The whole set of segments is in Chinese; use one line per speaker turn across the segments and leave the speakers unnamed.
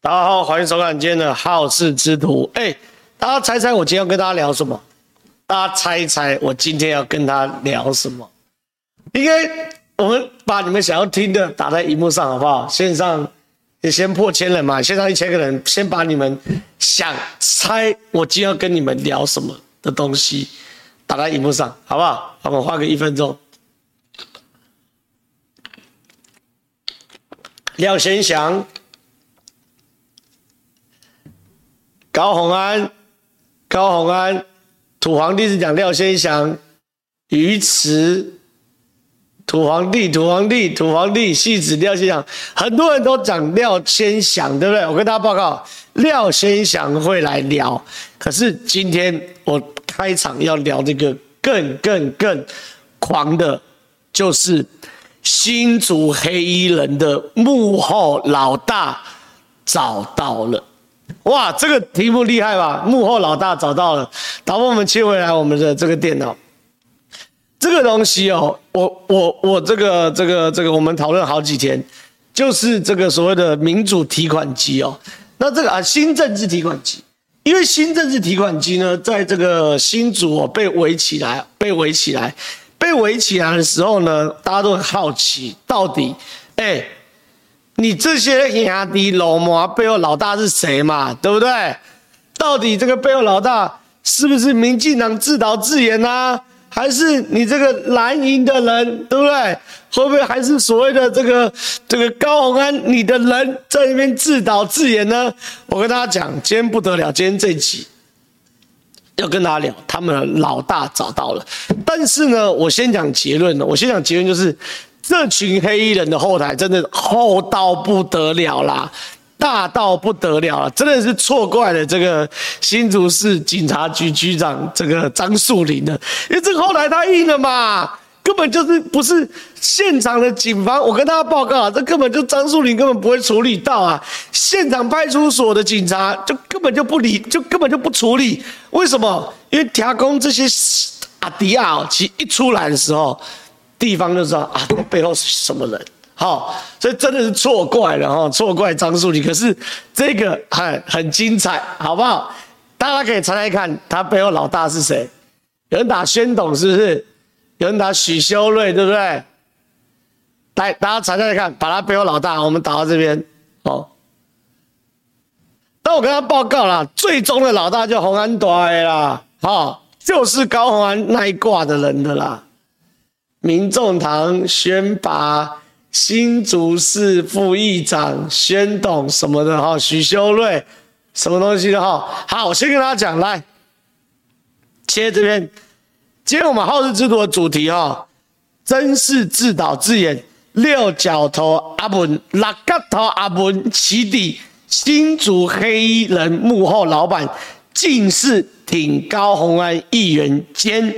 大家好，欢迎收看今天的好事之徒。哎，大家猜猜我今天要跟大家聊什么？大家猜一猜我今天要跟他聊什么？应该我们把你们想要听的打在荧幕上，好不好？线上也先破千人嘛，线上一千个人，先把你们想猜我今天要跟你们聊什么的东西打在荧幕上，好不好？我们花个一分钟。廖先祥、高虹安、高虹安，土皇帝是讲廖先祥、鱼池、土皇帝、土皇帝、土皇帝，戏子廖先祥，很多人都讲廖先祥，对不对？我跟大家报告，廖先祥会来聊，可是今天我开场要聊这个更更更狂的，就是。新竹黑衣人的幕后老大找到了，哇，这个题目厉害吧？幕后老大找到了，导播我们切回来我们的这个电脑，这个东西哦，我我我这个这个这个我们讨论好几天，就是这个所谓的民主提款机哦，那这个啊新政治提款机，因为新政治提款机呢，在这个新竹哦被围起来，被围起来。被围起来的时候呢，大家都很好奇，到底，哎、你这些兄弟老母背后老大是谁嘛？对不对？到底这个背后老大是不是民进党自导自演啊？还是你这个蓝营的人，对不对？会不会还是所谓的这个这个高虹安你的人在那边自导自演呢？我跟大家讲，今天不得了，今天这集。要跟大家聊，他们的老大找到了，但是呢，我先讲结论了。我先讲结论就是，这群黑衣人的后台真的厚到不得了啦，大到不得了了，真的是错怪了这个新竹市警察局局长这个张树林了，因为这个后台太硬了嘛。根本就是不是现场的警方，我跟大家报告啊，这根本就张树林根本不会处理到啊，现场派出所的警察就根本就不理，就根本就不处理。为什么？因为调工这些阿迪亚其实一出来的时候，地方就知道啊，背后是什么人。好，所以真的是错怪了哈，错怪张树林。可是这个很很精彩，好不好？大家可以猜猜看，他背后老大是谁？有人打宣董是不是？有人打许修睿，对不对？来，大家猜猜看，把他背后老大，我们打到这边哦。但我跟他报告了，最终的老大就洪安大的啦，好，就是高虹安那一挂的人的啦。民众党选拔新竹市副议长宣董什么的哈，许修睿什么东西的哈。好，我先跟大家讲，来切这边。今天我们好事之徒的主题哈，真是自导自演，六角头阿文、六角头阿文起底，新竹黑衣人幕后老板，竟是挺高虹安议员兼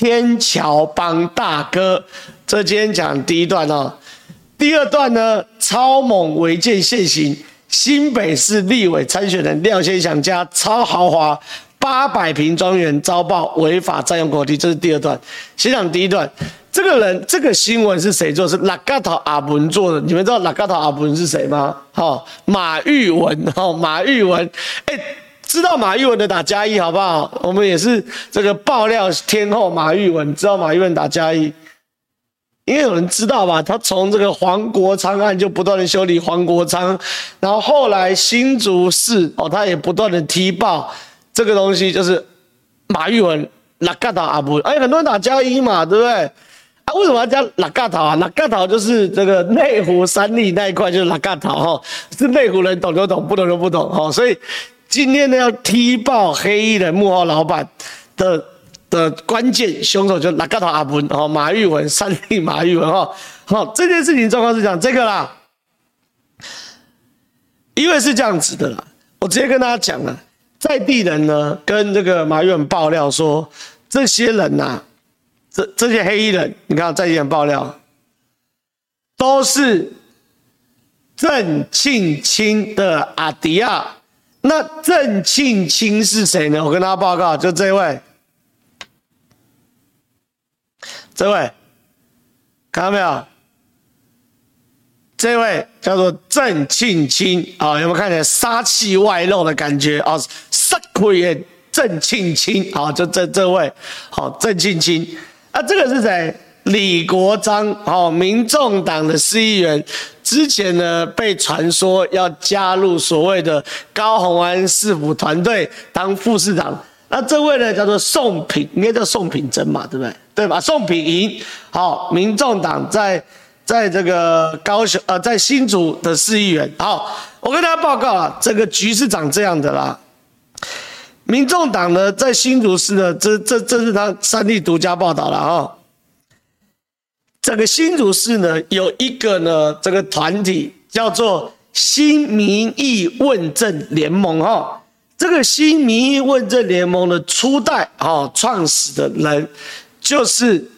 天桥帮大哥。这今天讲第一段哦，第二段呢，超猛违建现形，新北市立委参选人廖先祥家超豪华。八百坪庄园遭曝违法占用国地，这是第二段。先讲第一段，这个人这个新闻是谁做？是拉嘎头阿文做的。你们知道拉嘎头阿文是谁吗？好，马玉文，好，马玉文。哎、知道马玉文的打加一好不好？我们也是这个爆料天后马玉文，知道马玉文打加一，因为有人知道吧？他从这个黄国昌案就不断的修理黄国昌，然后后来新竹市哦，他也不断的踢爆。这个东西就是马玉文拉嘎头阿文，哎，很多人打加一嘛，对不对？啊，为什么要加拉嘎头啊？拉嘎头就是这个内湖三立那一块就是拉嘎头哈，是内湖人懂就懂，不懂就不懂哈。所以今天呢要踢爆黑衣人幕后老板的的关键凶手就拉嘎头阿文哦，马玉文三立马玉文哈。好，这件事情状况是讲这个啦，因为是这样子的啦，我直接跟大家讲了。在地人呢，跟这个马玉文爆料说，这些人呐、啊，这这些黑衣人，你看在地人爆料，都是郑庆清的阿弟啊。那郑庆清是谁呢？我跟大家报告，就这位，这位，看到没有？这位叫做郑庆清。啊，有没有看起来杀气外露的感觉？啊？杀气的郑庆清啊，就这这位好，郑庆清啊，这个是谁？李国章哦，民众党的市议员，之前呢被传说要加入所谓的高虹安市府团队当副市长。那这位呢叫做宋品，应该叫宋品珍嘛，对不对？对吧？宋品莹，好，民众党在在这个高雄呃，在新竹的市议员。好，我跟大家报告啊，这个局是长这样的啦。民众党呢在新竹市呢，这这这是他三立独家报道了啊。这个新竹市呢，有一个呢，这个团体叫做新民意问政联盟哈。这个新民意问政联盟的初代哈创始的人，就是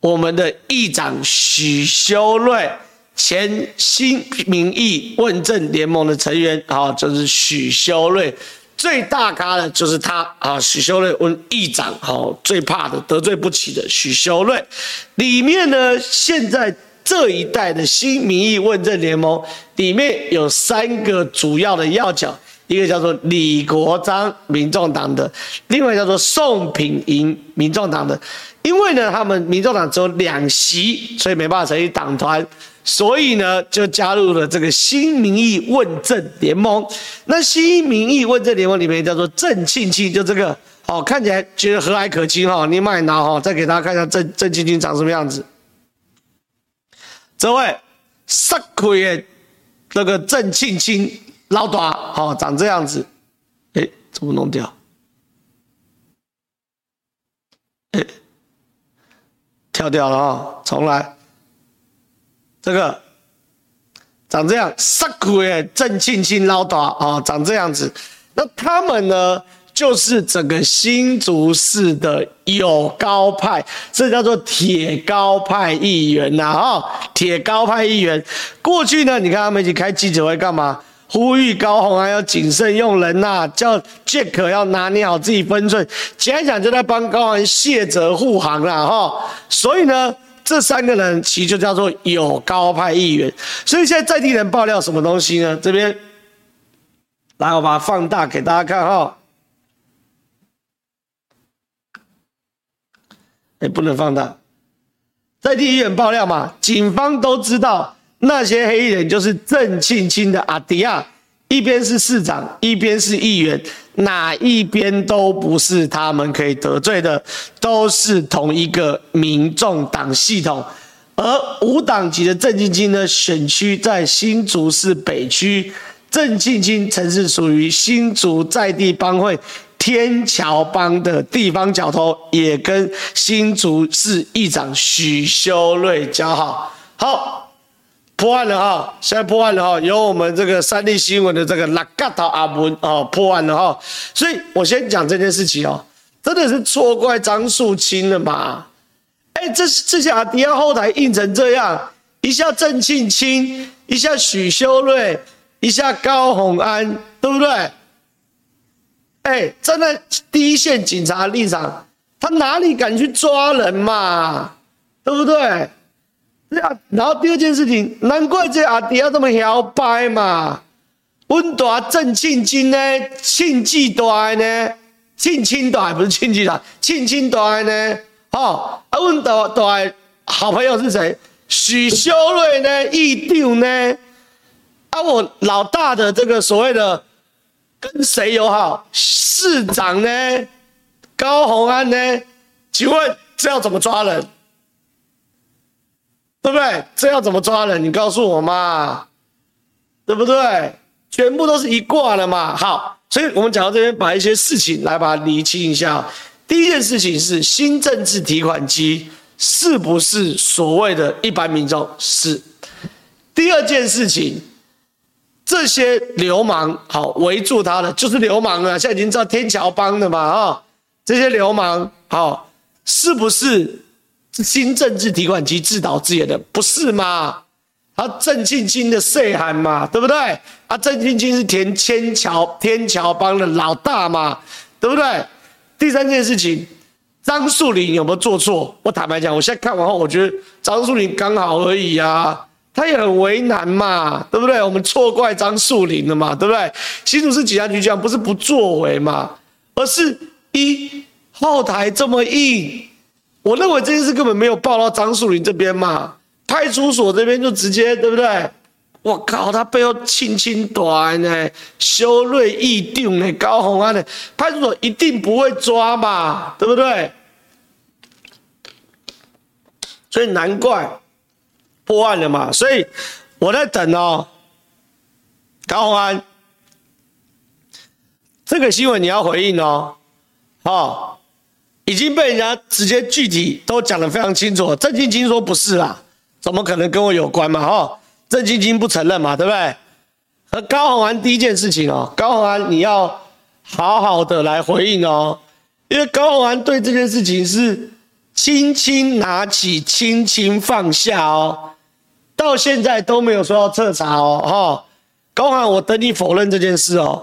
我们的议长许修睿，前新民意问政联盟的成员啊，就是许修睿。最大咖的就是他啊，许修睿问议长，好，最怕的得罪不起的许修睿。里面呢，现在这一代的新民意问政联盟里面有三个主要的要角，一个叫做李国章，民众党的；另外叫做宋品莹，民众党的。因为呢，他们民众党只有两席，所以没办法成立党团。所以呢，就加入了这个新民意问政联盟。那新民意问政联盟里面叫做郑庆庆，就这个，哦，看起来觉得和蔼可亲哈。你慢拿哈，再给大家看一下郑郑庆庆长什么样子。这位杀气的那个郑庆庆老大，好，长这样子。哎，怎么弄掉？哎，跳掉了啊，重来。这个长这样，杀气的郑庆清老大啊，长这样子。那他们呢，就是整个新竹市的有高派，这叫做铁高派议员呐，哈，铁高派议员。过去呢，你看他们一起开记者会干嘛？呼吁高虹安要谨慎用人呐，叫 Jack 要拿捏好自己分寸。讲一讲就在帮高虹安卸责护航了哈。所以呢。这三个人其实就叫做有高派议员，所以现在在地人爆料什么东西呢？这边来，我把它放大给大家看哈。哎，不能放大。在地议员爆料嘛，警方都知道那些黑衣人就是郑庆清的阿迪亚。一边是市长，一边是议员，哪一边都不是他们可以得罪的，都是同一个民众党系统。而无党籍的郑庆清呢，选区在新竹市北区，郑庆清曾是属于新竹在地帮会天桥帮的地方角头，也跟新竹市议长许修睿交好。好。破案了哈，现在破案了哈，由我们这个三立新闻的这个拉嘎头阿文哦破案了哈，所以我先讲这件事情哦，真的是错怪张树清了嘛？哎，这这些阿迪亚后台硬成这样，一下郑庆清，一下许修睿，一下高虹安，对不对？哎，站在第一线警察立场，他哪里敢去抓人嘛？对不对？然后第二件事情，难怪这阿弟要这么摇摆嘛。温大郑庆金呢，庆忌大呢，庆清大不是庆忌大，庆清大呢。哦，啊，温大大好朋友是谁？许修睿呢？议长呢？啊，我老大的这个所谓的跟谁友好？市长呢？高虹安呢？请问这要怎么抓人？对不对？这要怎么抓人？你告诉我嘛，对不对？全部都是一挂的嘛。好，所以我们讲到这边，把一些事情来把它厘清一下。第一件事情是新政治提款机是不是所谓的一般民众？是。第二件事情，这些流氓好围住他的就是流氓啊，现在已经知道天桥帮的嘛啊，这些流氓好是不是？新政治提款机自导自演的，不是吗？他郑庆清的细汉嘛，对不对？啊，郑庆清是田千桥天桥帮的老大嘛，对不对？第三件事情，张树林有没有做错？我坦白讲，我现在看完后，我觉得张树林刚好而已啊，他也很为难嘛，对不对？我们错怪张树林了嘛，对不对？新竹市警察局长不是不作为嘛，而是一后台这么硬，我认为这件事根本没有报到张树林这边嘛，派出所这边就直接，对不对？我靠，他背后轻轻短呢，修睿义定呢，高虹安呢，派出所一定不会抓嘛，对不对？所以难怪破案了嘛，所以我在等哦，高虹安，这个新闻你要回应哦，哦，已经被人家直接具体都讲得非常清楚，郑晶晶说不是啦，怎么可能跟我有关嘛，哦。郑晶晶不承认嘛，对不对？和高宏安第一件事情哦，高宏安你要好好的来回应哦，因为高宏安对这件事情是轻轻拿起，轻轻放下哦，到现在都没有说要彻查哦，哈，高宏安我等你否认这件事哦，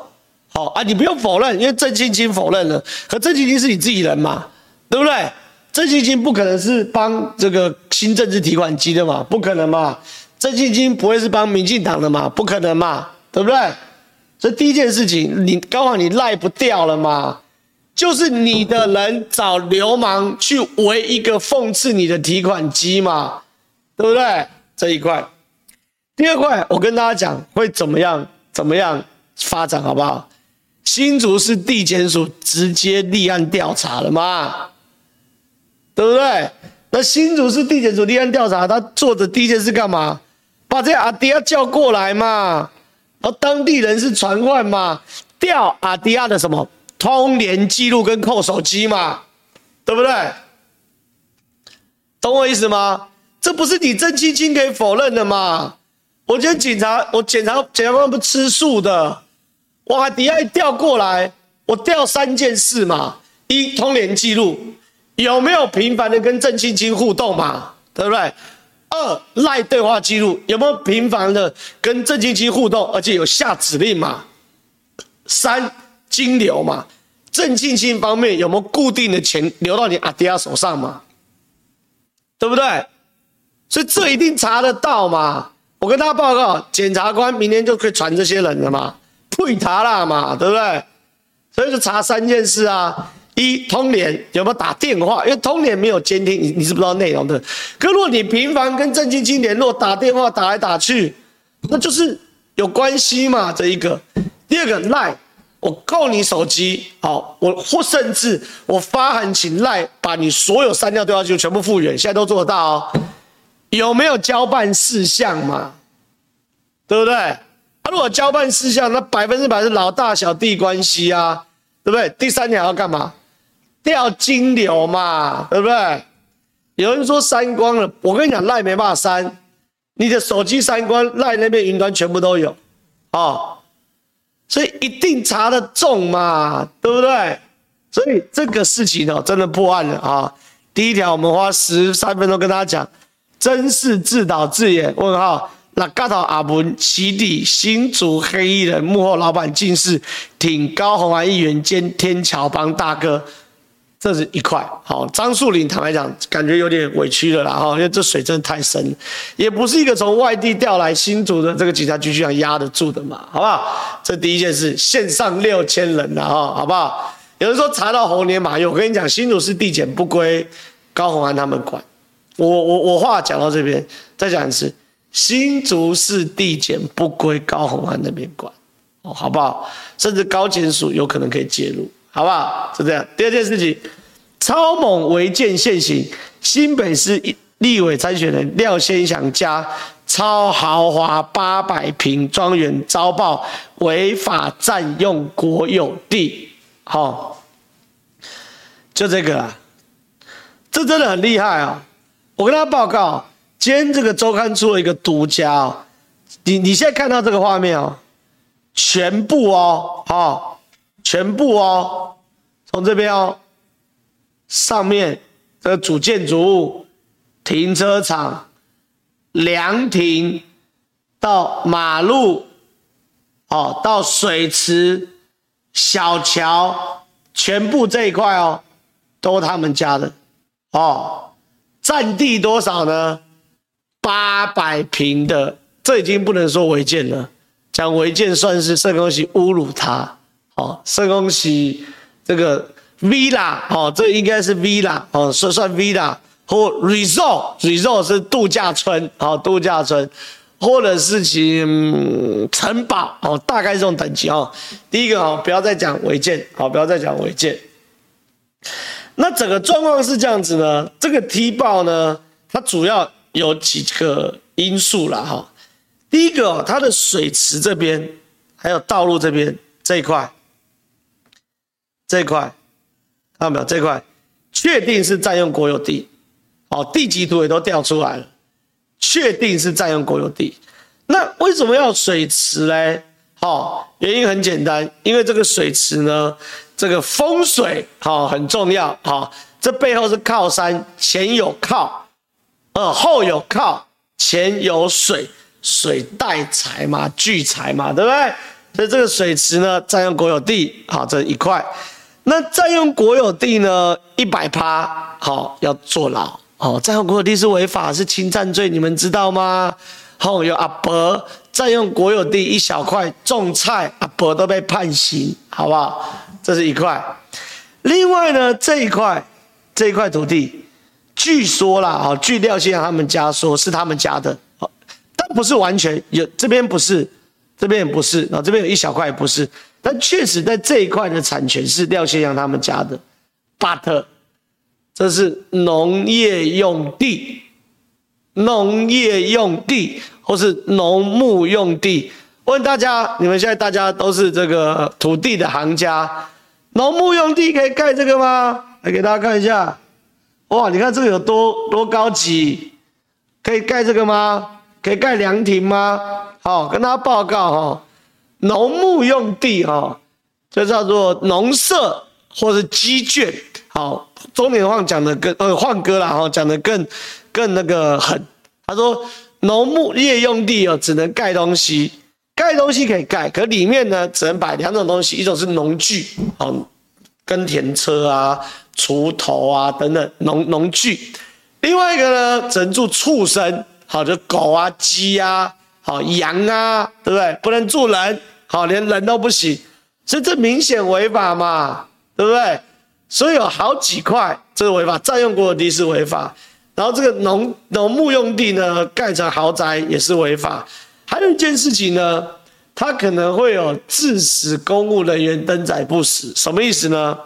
好啊，你不用否认，因为郑晶晶否认了，可郑晶晶是你自己人嘛，对不对？郑清金不可能是帮这个新政治提款机的嘛，不可能嘛。郑清金不会是帮民进党的嘛？不可能嘛，对不对？这第一件事情，你刚好你赖不掉了嘛，就是你的人找流氓去围一个讽刺你的提款机嘛，对不对？这一块，第二块，我跟大家讲会怎么样？怎么样发展？好不好？新竹市地检署直接立案调查了嘛，对不对？那新竹市地检署立案调查，他做的第一件事干嘛？把这阿迪亚叫过来嘛，然后当地人是传唤嘛，调阿迪亚的什么通联记录跟扣手机嘛，对不对？懂我意思吗？这不是你郑清金可以否认的嘛？我觉得警察，我检察检察官不吃素的，我阿迪亚调过来，我调三件事嘛：一通联记录有没有频繁的跟郑清金互动嘛，对不对？二赖对话记录有没有频繁的跟郑清金互动，而且有下指令嘛？三金流嘛？郑清金方面有没有固定的钱流到你阿迪亚手上嘛？对不对？所以这一定查得到嘛？我跟大家报告，检察官明天就可以传这些人了嘛？退查了嘛？对不对？所以就查三件事啊。一通联有没有打电话？因为通联没有监听，你你是不知道内容的。可如果你频繁跟郑清金联络，打电话打来打去，那就是有关系嘛。这一个，第二个赖，我扣你手机，好，我或甚至我发函请赖把你所有删掉对话记录全部复原，现在都做得到哦。有没有交办事项嘛？对不对？他、如果交办事项，那百分之百是老大小弟关系啊，对不对？第三条要干嘛？掉金流嘛，对不对？有人说删光了，我跟你讲，赖没办法删，你的手机删光，赖那边云端全部都有，哦，所以一定查得重嘛，对不对？所以这个事情哦，真的破案了啊、第一条，我们花十三分钟跟大家讲，真是自导自演。问号，那嘎头阿文起底新竹黑衣人幕后老板，竟是挺高虹安议员兼天桥帮大哥。这是一块好，张树林坦白讲，感觉有点委屈了啦哈，因为这水真的太深，也不是一个从外地调来新竹的这个警察局局长压得住的嘛，好不好？这第一件事，线上六千人了哈，好不好？有人说查到猴年马月，我跟你讲，新竹市地检不归高虹安他们管，我我我话讲到这边，再讲一次，新竹市地检不归高虹安那边管，哦，好不好？甚至高检署有可能可以介入。好不好？就这样。第二件事情，超猛违建现行，新北市立委参选人廖先祥家超豪华八百坪庄园遭曝违法占用国有地。好，就这个啦，这真的很厉害啊！我跟他报告，今天这个周刊出了一个独家哦，你你现在看到这个画面哦，全部哦，好。全部哦，从这边哦，上面这个主建筑物、停车场、凉亭到马路，哦，到水池、小桥，全部这一块哦，都他们家的哦，占地多少呢？八百平的，这已经不能说违建了，讲违建算是什么东西侮辱他。哦，圣公喜这个 villa，哦，这应该是 villa，哦，算算 villa 或 resort，resort 是度假村，哦，度假村，或者是其城堡，哦，大概这种等级哦。第一个哦，不要再讲违建，好，不要再讲违建。那整个状况是这样子呢，这个踢爆呢，它主要有几个因素啦哈。第一个，它的水池这边，还有道路这边这一块，这块看到没有？这块确定是占用国有地，哦，地籍图也都调出来了，确定是占用国有地。那为什么要水池嘞？哦，原因很简单，因为这个水池呢，这个风水好很重要。好，这背后是靠山，前有靠，呃，后有靠，前有水，水带财嘛，聚财嘛，对不对？所以这个水池呢，占用国有地，好，这一块。那占用国有地呢，一百趴，好，要坐牢。哦，占用国有地是违法，是侵占罪，你们知道吗？好，有阿伯。占用国有地一小块种菜，阿伯都被判刑，好不好？这是一块。另外呢，这一块这一块土地，据说啦，哦，据廖先生他们家说是他们家的，但不是完全有，这边不是，这边也不是，然后这边有一小块也不是，但确实在这一块的产权是廖先生他们家的，but 这是农业用地，农业用地。或是农牧用地，问大家，你们现在大家都是这个土地的行家，农牧用地可以盖这个吗？来给大家看一下，哇，你看这个有多多高级，可以盖这个吗？可以盖凉亭吗？好，跟大家报告哈，农牧用地哈，就叫做农舍或是鸡圈，好，中年话讲的更呃换歌了哈，讲的更更那个狠，他说。农牧业用地哦，只能盖东西，盖东西可以盖，可里面呢只能摆两种东西，一种是农具，哦，耕田车啊、锄头啊等等农农具，另外一个呢只能住畜生，好，就狗啊、鸡啊、好羊啊，对不对？不能住人，好，连人都不行，所以这明显违法嘛，对不对？所以有好几块这是违法，占用国有地是违法。然后这个农农牧用地呢，盖成豪宅也是违法。还有一件事情呢，它可能会有致使公务人员登载不实，什么意思呢？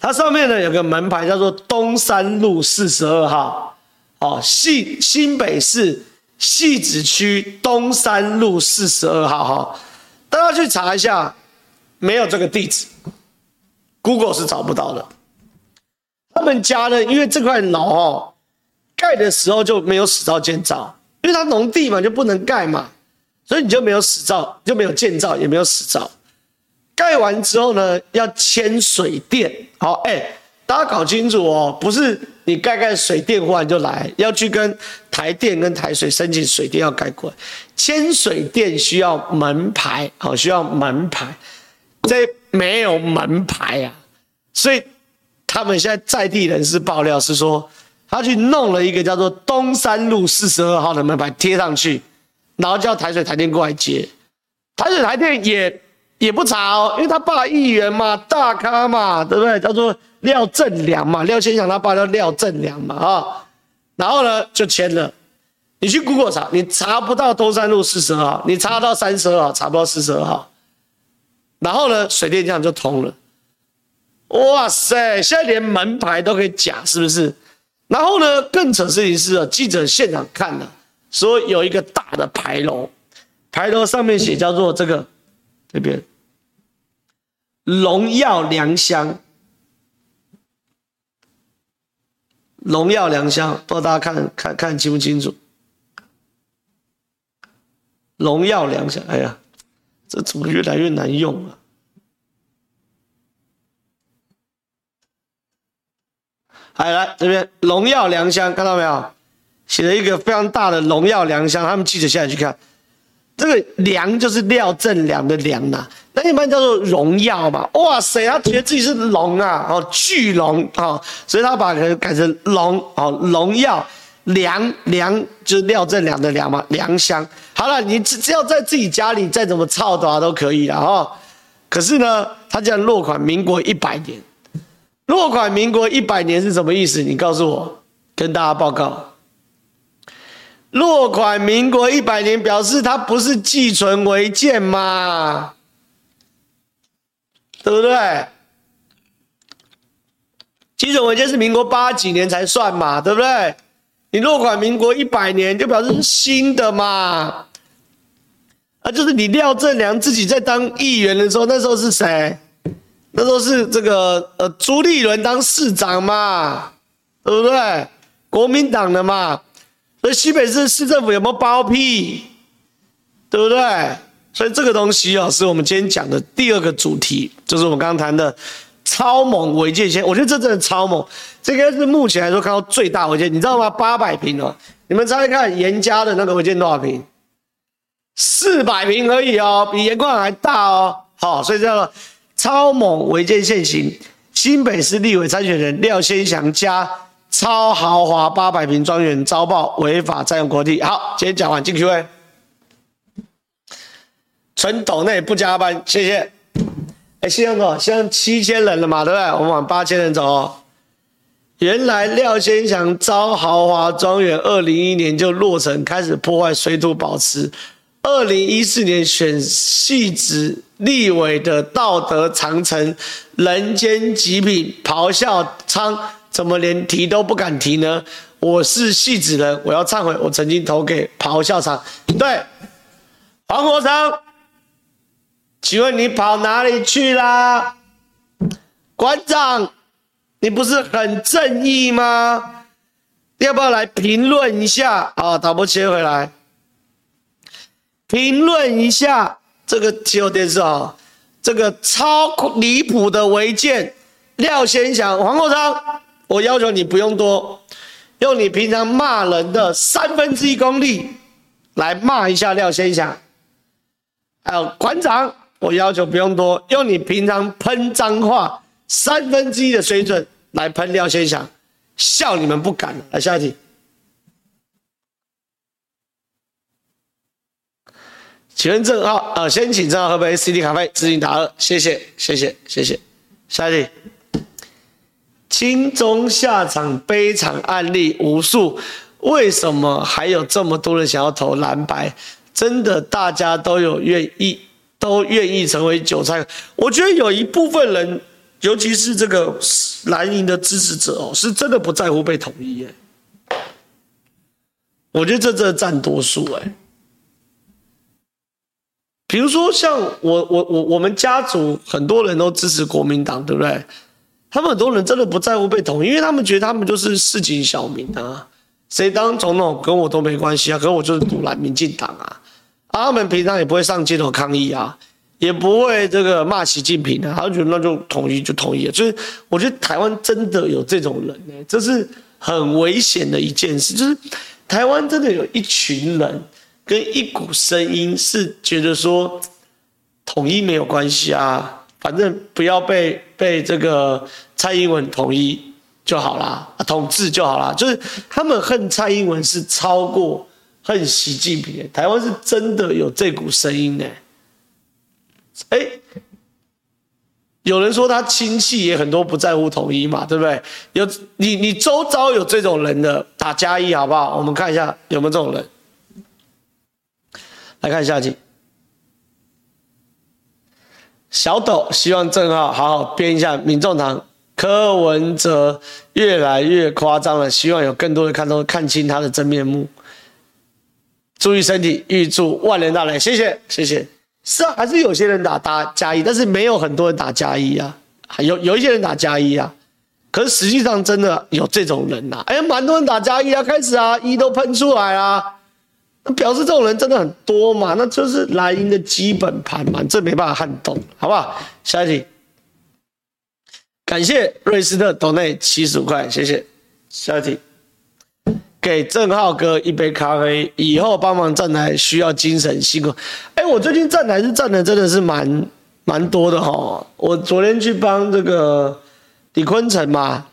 它上面呢有个门牌叫做东山路四十二号，哦，新新北市汐止区东山路四十二号，哈，大家去查一下，没有这个地址，Google 是找不到的。他们家呢，因为这块楼哦，盖的时候就没有使照建造，因为它农地嘛，就不能盖嘛，所以你就没有使照，就没有建造，也没有使照。盖完之后呢，要签水电。好，哎，大家搞清楚哦，不是你盖盖水电换就来，要去跟台电跟台水申请水电要盖过来，签水电需要门牌，好，需要门牌，这没有门牌啊，所以。他们现在在地人士爆料是说，他去弄了一个叫做东山路四十二号的门牌贴上去，然后叫台水台电过来接。台水台电也也不查哦，因为他爸议员嘛，大咖嘛，对不对？叫做廖正良嘛，廖先祥他爸叫廖正良嘛，啊，然后呢就签了。你去 Google 查，你查不到东山路四十二号，你查到三十二号，查不到四十二号。然后呢，水电这样就通了。哇塞！现在连门牌都可以假，是不是？然后呢，更扯事情是啊，记者现场看了，说有一个大的牌楼，牌楼上面写叫做这个这边“荣耀良乡”，“荣耀良乡”，不知道大家看看看清不清楚？“荣耀良乡”，哎呀，这怎么越来越难用了？来来，这边荣耀良乡看到没有？写了一个非常大的荣耀良乡。他们记者现在去看，这个良就是廖正良的良呐，那一般叫做荣耀嘛。哇塞，他觉得自己是龙啊，哦巨龙啊，所以他把它改成龙哦荣耀。良良就是廖正良的良嘛，良乡。好了，你只只要在自己家里再怎么操的话都可以了哈。可是呢，他这样落款民国一百年，落款民国一百年是什么意思？你告诉我，跟大家报告。落款民国一百年，表示它不是寄存违建嘛？对不对？寄存违建是民国八几年才算嘛？对不对？你落款民国一百年，就表示新的嘛？啊，就是你廖正良自己在当议员的时候，那时候是谁？那时候是这个呃朱立伦当市长嘛？对不对？国民党的嘛？所以西北市市政府有没有包庇？对不对？所以这个东西啊，是我们今天讲的第二个主题，就是我们刚刚谈的超猛违建线。我觉得这真的超猛，这个是目前来说看到最大违建，你知道吗？八百平哦，你们猜猜看，严家的那个违建多少平？四百平而已哦，比严矿还大哦。好，所以叫做超猛违建现行，新北市立委参选人廖先祥家。超豪华八百平庄园遭曝违法占用国地。好，今天讲完进 Q&A。纯抖内不加班，谢谢。哎，现在多少？现在七千人了嘛，对不对？我们往八千人走哦。原来廖先祥招豪华庄园，二零一一年就落成，开始破坏水土保持。二零一四年选汐止立委的道德长城，人间极品咆哮仓。怎么连提都不敢提呢？我是戏子人，我要忏悔，我曾经投给咆哮场。对，黄国昌，请问你跑哪里去啦？馆长，你不是很正义吗？要不要来评论一下？啊，导播切回来，评论一下这个气候电视啊，这个超离谱的违建，廖先祥、黄国昌。我要求你不用多，用你平常骂人的三分之一功力来骂一下廖先祥。还有馆长，我要求不用多，用你平常喷脏话三分之一的水准来喷廖先祥，笑你们不敢。来下一题，请问正浩，呃，先请正浩喝杯 CD 咖啡，知行答二，谢谢，谢谢，谢谢。下一题。亲中下场悲惨案例无数，为什么还有这么多人想要投蓝白？真的，大家都有愿意，都愿意成为韭菜。我觉得有一部分人，尤其是这个蓝营的支持者哦，是真的不在乎被统一耶。我觉得这真的占多数哎。比如说像我我我我们家族很多人都支持国民党，对不对？他们很多人真的不在乎被统一，因为他们觉得他们就是市井小民啊，谁当总统跟我都没关系啊，可我就是独揽民进党啊，他们平常也不会上街头抗议啊，也不会这个骂习近平啊，他就觉得那就统一就统一了，就是我觉得台湾真的有这种人呢、这是很危险的一件事，就是台湾真的有一群人跟一股声音是觉得说统一没有关系啊。反正不要被被这个蔡英文统一就好啦，统治就好啦。就是他们恨蔡英文是超过恨习近平。台湾是真的有这股声音呢。哎，有人说他亲戚也很多不在乎统一嘛，对不对？有你你周遭有这种人的打加一好不好？我们看一下有没有这种人。来看下集。小斗希望正浩好好编一下民众党柯文哲越来越夸张了，希望有更多的看到看清他的真面目。注意身体，预祝万年大雷，谢谢谢谢。是啊，还是有些人打打加一，但是没有很多人打加一啊，有有一些人打加一啊，可是实际上真的有这种人呐、啊，哎，蛮多人打加一啊，开始啊，一都喷出来啊。表示这种人真的很多嘛？那就是蓝营的基本盘嘛，这没办法撼动，好不好？下一题，感谢瑞斯特斗内七十五块，谢谢。下一题，给郑浩哥一杯咖啡，以后帮忙站台需要精神辛苦。哎、我最近站台是站的真的是蛮蛮多的哈。我昨天去帮这个李坤城嘛，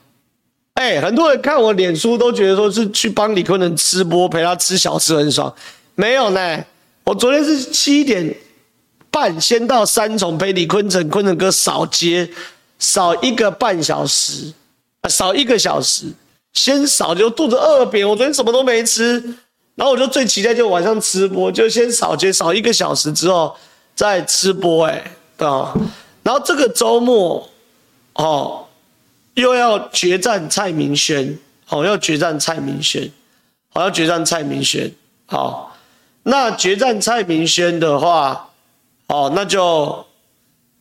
哎、很多人看我脸书都觉得说是去帮李坤城吃播，陪他吃小吃很爽。没有呢，我昨天是七点半先到三重陪李坤城，坤城哥扫街，扫一个半小时，扫一个小时，先扫就肚子饿扁，我昨天什么都没吃，然后我就最期待就晚上吃播，就先扫街扫一个小时之后再吃播，哎，对吧？然后这个周末，哦。又要决战蔡明轩，好，要决战蔡明轩，好，要决战蔡明轩，好，那决战蔡明轩的话，哦，那就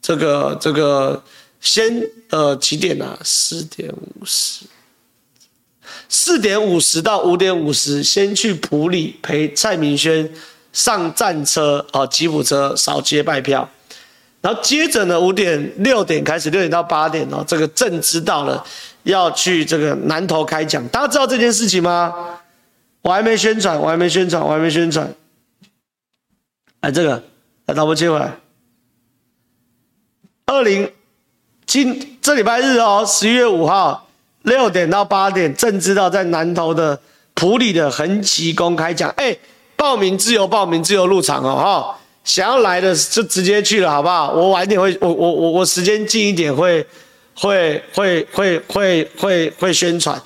这个这个先呃几点啊？四点五十，四点五十到五点五十，先去埔里陪蔡明轩上战车，哦，吉普车扫街拜票。然后接着呢，五点六点开始，六点到八点哦，这个正知道了，要去这个南投开讲，大家知道这件事情吗？我还没宣传，我还没宣传，我还没宣传。哎，这个来导播接回来。二零今这礼拜日哦，十一月五号六点到八点，正知道在南投的埔里的恒吉宫开讲，哎，报名自由报名自由入场哦，哈。想要来的就直接去了，好不好？我晚一点会，我我我我时间近一点会，会会会会会会宣传。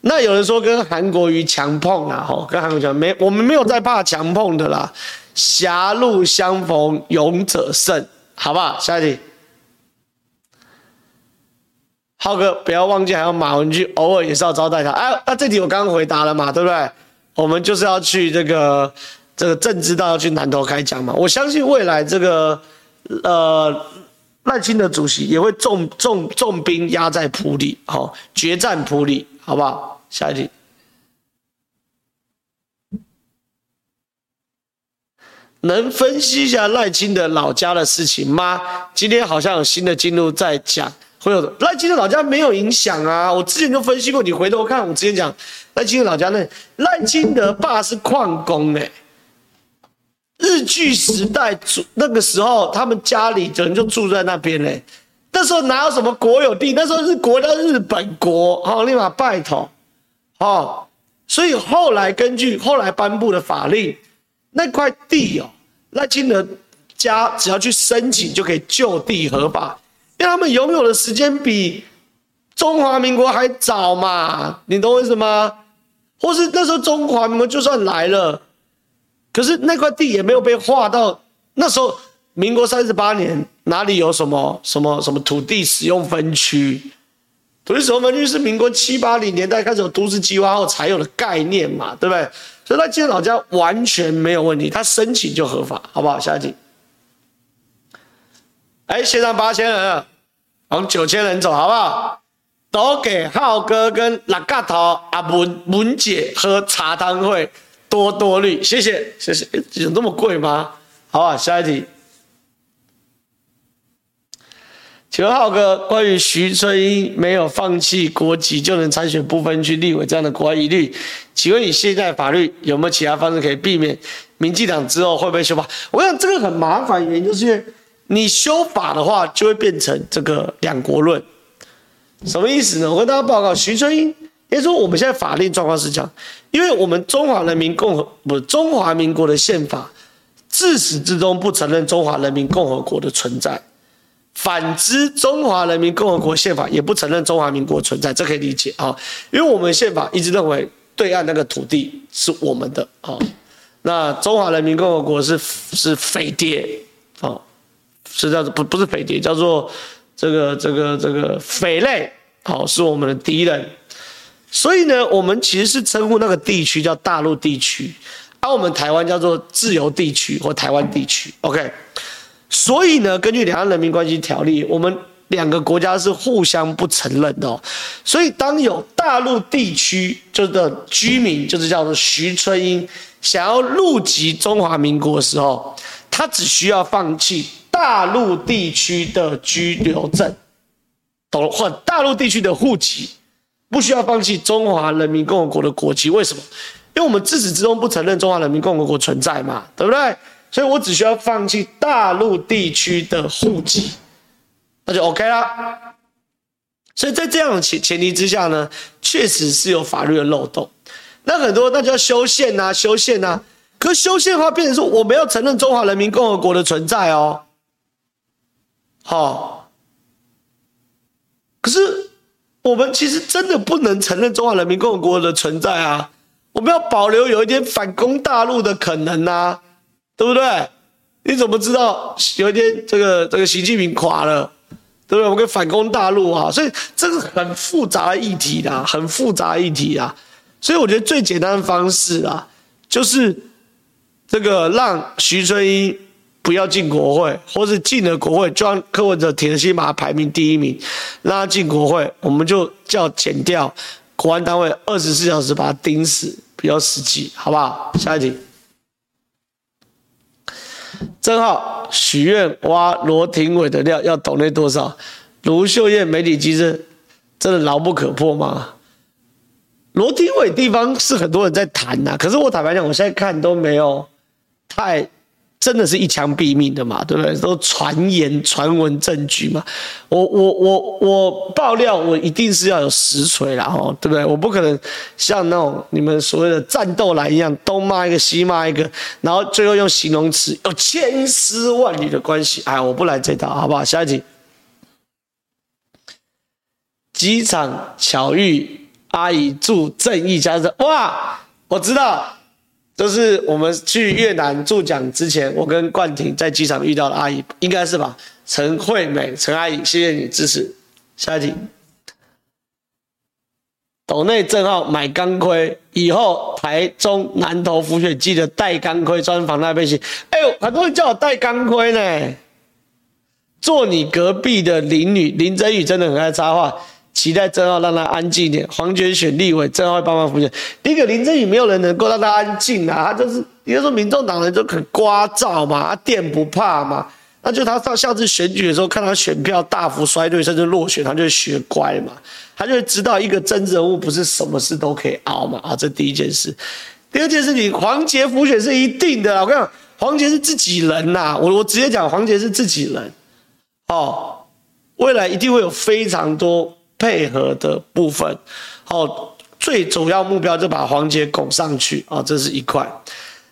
那有人说跟韩国瑜强碰啊，吼，跟韩国瑜强没，我们没有在怕强碰的啦。狭路相逢勇者胜，好不好？下一题，浩哥不要忘记还有马文君，偶尔也是要招待他。哎，那这题我刚刚回答了嘛，对不对？我们就是要去这个。这个政治道要去南投开讲嘛？我相信未来这个呃赖清德主席也会重重重兵压在埔里，好、哦、决战埔里，好不好？下一题，能分析一下赖清德老家的事情吗？今天好像有新的进入在讲，会有赖清德老家没有影响啊。我之前就分析过，你回头看我之前讲赖清德老家那赖清德爸是矿工哎、日据时代住那个时候，他们家里人就住在那边嘞。那时候哪有什么国有地？那时候是国叫日本国，好，立马拜托，哦，所以后来根据后来颁布的法令，那块地哦，赖清德家只要去申请就可以就地合法，因为他们拥有的时间比中华民国还早嘛，你懂我意思吗？或是那时候中华民国就算来了。可是那块地也没有被划到，那时候民国三十八年哪里有什么什么什么土地使用分区？土地使用分区是民国七八零年代开始有都市计划后才有的概念嘛，对不对？所以他今天老家完全没有问题，他申请就合法，好不好？下一题。哎，线上八千人了，往九千人走，好不好？都给浩哥跟拉嘎头阿文文姐喝茶汤会。多多虑，谢谢谢谢，有那么贵吗？好啊，下一题，请问浩哥，关于徐春英没有放弃国籍就能参选不分区立委这样的国外疑虑，请问你现在法律有没有其他方式可以避免？民进党之后会不会修法？我想这个很麻烦，原因就是因为你修法的话，就会变成这个两国论，什么意思呢？我跟大家报告，徐春英。也就是说，我们现在法令状况是这样，因为我们中华人民共和不中华民国的宪法自始至终不承认中华人民共和国的存在，反之，中华人民共和国宪法也不承认中华民国存在，这可以理解啊，因为我们宪法一直认为对岸那个土地是我们的啊，那中华人民共和国是是匪谍啊，是叫做不不是匪谍，叫做这个这个这个匪类，好，是我们的敌人。所以呢，我们其实是称呼那个地区叫大陆地区，而我们台湾叫做自由地区或台湾地区。OK，所以呢，根据《两岸人民关系条例》，我们两个国家是互相不承认的哦。所以，当有大陆地区就的居民，就是叫做徐春英，想要入籍中华民国的时候，他只需要放弃大陆地区的居留证，懂了？或大陆地区的户籍。不需要放弃中华人民共和国的国籍，为什么？因为我们自始至终不承认中华人民共和国存在嘛，对不对？所以我只需要放弃大陆地区的户籍，那就 OK 啦。所以在这样的前前提之下呢，确实是有法律的漏洞。那很多那就要修宪呐，修宪呐。可修宪的话，变成说我们要承认中华人民共和国的存在哦。好，可是我们其实真的不能承认中华人民共和国的存在啊。我们要保留有一点反攻大陆的可能呐，对不对？你怎么知道有一天这个这个习近平垮了？对不对？我们可以反攻大陆啊，所以这是很复杂的议题啦，很复杂的议题啊。所以我觉得最简单的方式啊，就是这个让徐春英不要进国会，或是进了国会，就让柯文哲铁心把他排名第一名，让他进国会，我们就叫减掉国安单位二十四小时把他盯死，比较实际，好不好？下一题。正浩许愿挖罗廷伟的料要抖内多少？卢秀燕媒体机制真的牢不可破吗？罗廷伟地方是很多人在谈呐、可是我坦白讲，我现在看都没有太。真的是一枪毙命的嘛？对不对？都传言、传闻、证据嘛。我、我、我、我爆料，我一定是要有实锤啦，哦，对不对？我不可能像那种你们所谓的战斗蓝一样，东骂一个西骂一个，然后最后用形容词有千丝万缕的关系。哎，我不来这套，好不好？下一题。机场巧遇阿姨住正义家的，哇，我知道。就是我们去越南驻讲之前，我跟冠廷在机场遇到的阿姨，应该是吧？陈惠美，陈阿姨，谢谢你支持。下一题，斗内正浩买钢盔，以后台中南投浮选记得带钢盔穿防弹背心。哎呦，很多人叫我带钢盔呢。坐你隔壁的林女林真宇真的很爱插话。期待郑浩让他安静一点。黄娟选立委，郑浩会帮忙辅选。第一个林珍宇没有人能够让他安静啊，他就是，你就说民众党人就很聒噪嘛，他电不怕嘛。那就他到下次选举的时候，看他选票大幅衰退甚至落选，他就会学乖嘛，他就会知道一个真人物不是什么事都可以熬嘛。啊，这第一件事。第二件事情，黄杰辅选是一定的。我跟你讲，黄杰是自己人呐、啊，我我直接讲，黄杰是自己人。哦，未来一定会有非常多。配合的部分，哦，最主要目标就把黄杰拱上去啊，这是一块。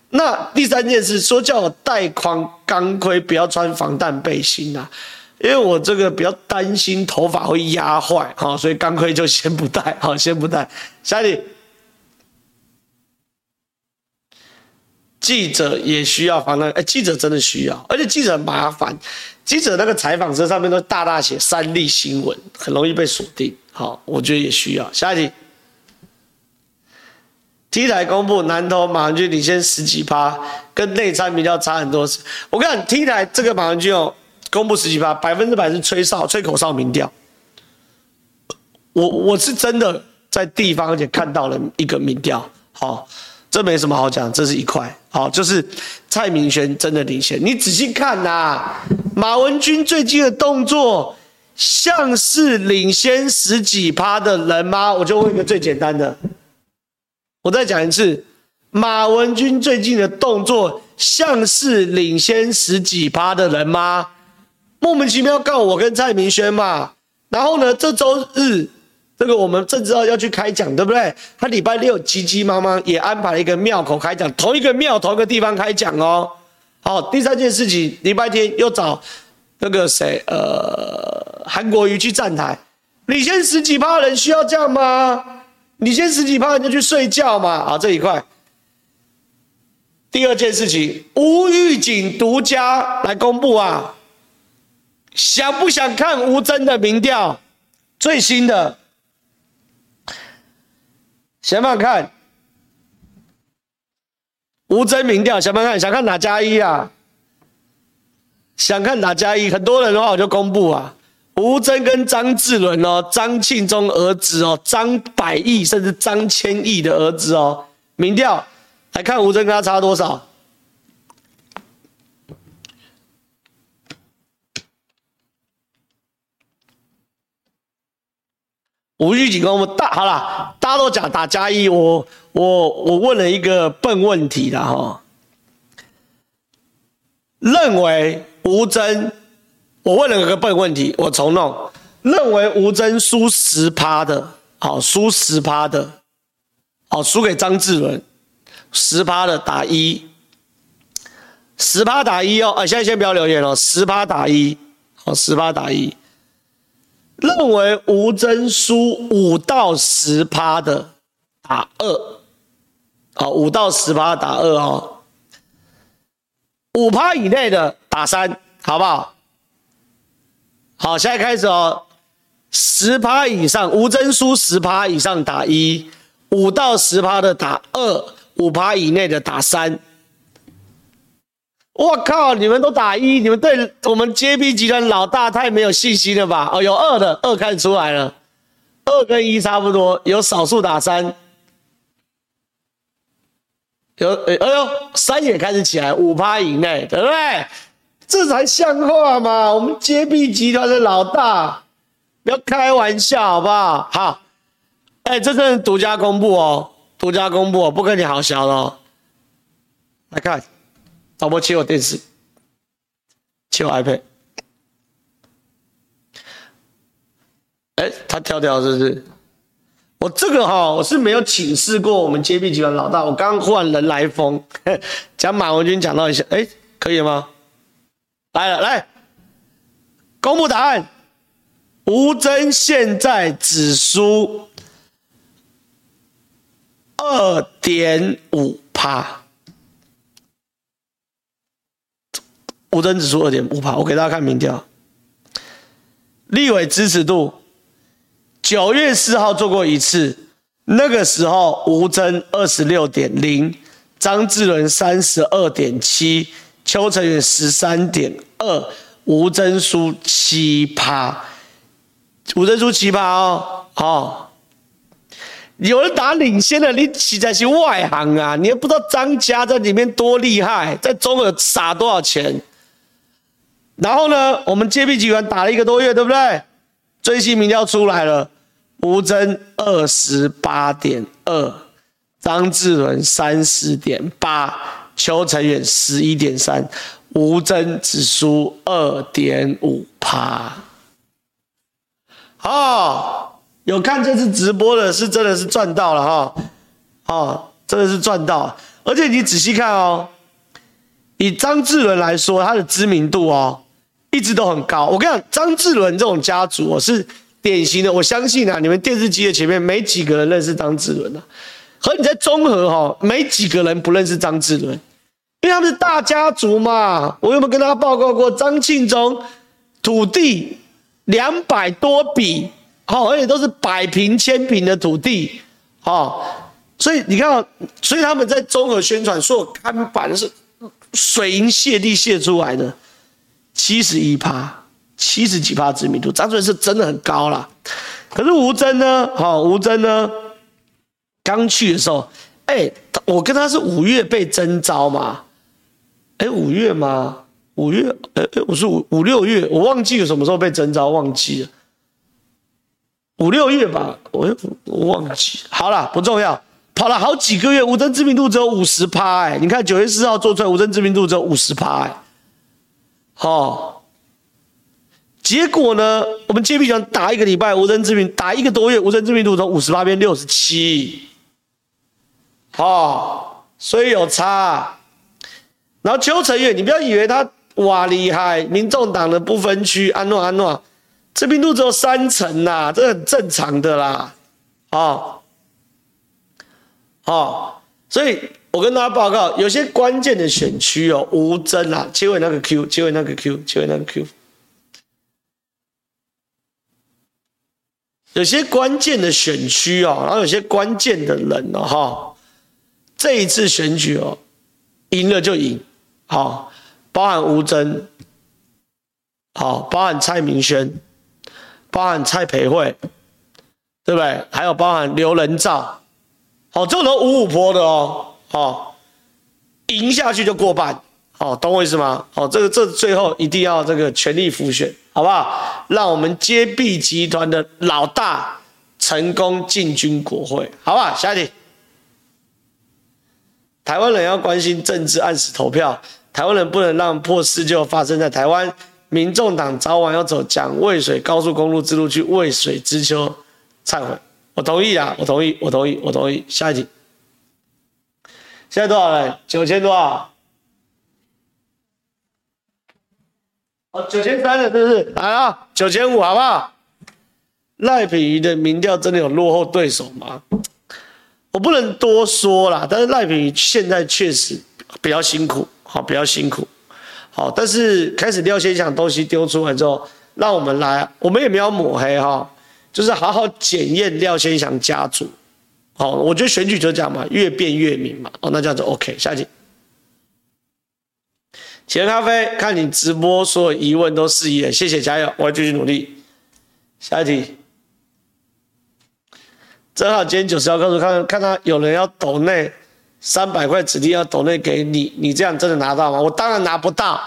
那第三件事说叫我带框钢盔，不要穿防弹背心啊，因为我这个比较担心头发会压坏啊，所以钢盔就先不戴，好，先不戴。下一，记者也需要防弹，哎，记者真的需要，而且记者很麻烦。记者那个采访车上面都大大写三立新闻，很容易被锁定。好，我觉得也需要。下一题，T 台公布南投马文君领先十几趴，跟内参民调差很多。我跟你，T 台这个马文君哦，公布十几趴，百分之百是吹哨、吹口哨民调。我我是真的在地方而且看到了一个民调，好。这没什么好讲，这是一块好，就是蔡明轩真的领先。你仔细看呐、马文君最近的动作像是领先十几趴的人吗？我就问一个最简单的，我再讲一次，马文君最近的动作像是领先十几趴的人吗？莫名其妙告我跟蔡明轩嘛，然后呢，这周日。这个我们正知道要去开讲，对不对？他礼拜六急急忙忙也安排了一个庙口开讲，同一个庙同一个地方开讲哦。好，第三件事情，礼拜天又找那个谁，呃，韩国瑜去站台，你先十几趴人需要这样吗？你先十几趴人就去睡觉嘛。好，这一块。第二件事情，吴玉景独家来公布啊，想不想看吴峥的民调最新的？想不想看吴峥民调？想不想看？想看哪加一啊？想看哪加一？很多人的话，我就公布啊。吴峥跟张智伦哦，张庆忠儿子哦，张百亿甚至张千亿的儿子哦，民调来看吴峥跟他差多少？吴玉警官，我大好了，大家都讲打加一，我我我问了一个笨问题了哈，认为吴峥，我问了个笨问题，我重弄，认为吴峥输十趴的，好，输十趴的，好，输给张志伦，十趴的打一，十趴打一哦，啊，现在先不要留言哦，十趴打一，好，十趴打一。认为吴峥输五到十趴的打二，好，五到十趴打二哦，五趴以内的打三，好不好？好，现在开始哦，十趴以上，吴峥输十趴以上打一，五到十趴的打二，五趴以内的打三。我靠！你们都打一，你们对我们 JB 集团老大太没有信心了吧？哦，有二的，二看出来了，二跟一差不多，有少数打三，有哎哎呦，三也开始起来，五趴以内，对不对？这才像话嘛！我们 JB 集团的老大，不要开玩笑好不好？好，哎，这是独家公布哦，独家公布哦，不跟你好笑的哦，来看。导播切我电视，切我 iPad。哎，他跳跳是不是？我这个哈，我是没有请示过我们 JB 集团老大。我刚忽然人来疯，讲马文君讲到一下，哎，可以吗？来了，来公布答案。吴峥现在只输二点五趴。吴峥指数二点五趴，我给大家看民调。立委支持度，九月四号做过一次，那个时候吴峥二十六点零，张志伦三十二点七，邱成远十三点二，吴峥输七趴，吴峥输七趴哦，哦，有人打领先的，你实在是外行啊！你也不知道张家在里面多厉害，在中和撒多少钱。然后呢，我们 JB 集团打了一个多月，对不对？最新民调出来了，吴峥二十八点二，张志伦三十点八，邱成远十一点三，吴峥只输二点五趴。哦，有看这次直播的是真的是赚到了哈，哦，真的是赚到，而且你仔细看哦，以张志伦来说，他的知名度哦。一直都很高。我跟你讲，张志伦这种家族，我是典型的。我相信啊，你们电视机的前面没几个人认识张志伦啊。和你在综合哈，没几个人不认识张志伦，因为他们是大家族嘛。我有没有跟大家报告过？张庆忠土地两百多笔，好，而且都是百平、千平的土地，好，所以你看，所以他们在综合宣传，所有看板是水银泻地泻出来的。七十一趴，七十几趴知名度，张主任是真的很高啦。可是吴峥呢？好，吴峥呢？刚去的时候，哎、我跟他是五月被征召嘛？哎、五月吗？五月？哎、欸，我是五五六月，我忘记了什么时候被征召，忘记了。五六月吧，我我忘记。好了，不重要。跑了好几个月，吴峥知名度只有五十趴。哎，你看九月四号做出来，吴峥知名度只有五十趴。哎。好，结果呢？我们 JB 讲打一个礼拜，吴峥知名打一个多月，吴峥知名度从五十八变六十七。好，所以有差。然后邱成远，你不要以为他哇厉害，民众党的不分区，安诺安诺，知名度只有三成呐，这很正常的啦。好，好，所以。我跟大家报告，有些关键的选区哦，吴峥啊，结尾那个 Q，结尾那个 Q，结尾那个 Q。有些关键的选区哦，然后有些关键的人哦，哈，这一次选举哦，赢了就赢，好，包含吴峥，好，包含蔡明轩，包含蔡培慧，对不对？还有包含刘人造，好，这种都五五波的哦。哦，赢下去就过半，哦，懂我意思吗？哦，这个这最后一定要这个全力复选，好不好？让我们 JB 集团的老大成功进军国会，好不好？下一题，台湾人要关心政治，按时投票。台湾人不能让破事就发生在台湾。民众党早晚要走蒋渭水高速公路之路去渭水之丘忏悔。我同意啊，我同意，我同意，我同意。下一题，现在多少人？九千多少？哦，九千三了，是不是？来啊，九千五，好不好？赖品妤的民调真的有落后对手吗？我不能多说啦，但是赖品妤现在确实比较辛苦，好，比较辛苦，好，但是开始廖先祥东西丢出来之后，让我们来，我们也没有抹黑哈，就是好好检验廖先祥家族，好，我觉得选举就这样嘛，越辩越明嘛，哦，那这样子 OK，下一题。起源咖啡，看你直播，所有疑问都释疑，谢谢，加油，我会继续努力。下一题，正好今天九十号告诉看看他有人要抖内三百块，指定要抖内给你，你这样真的拿到吗？我当然拿不到，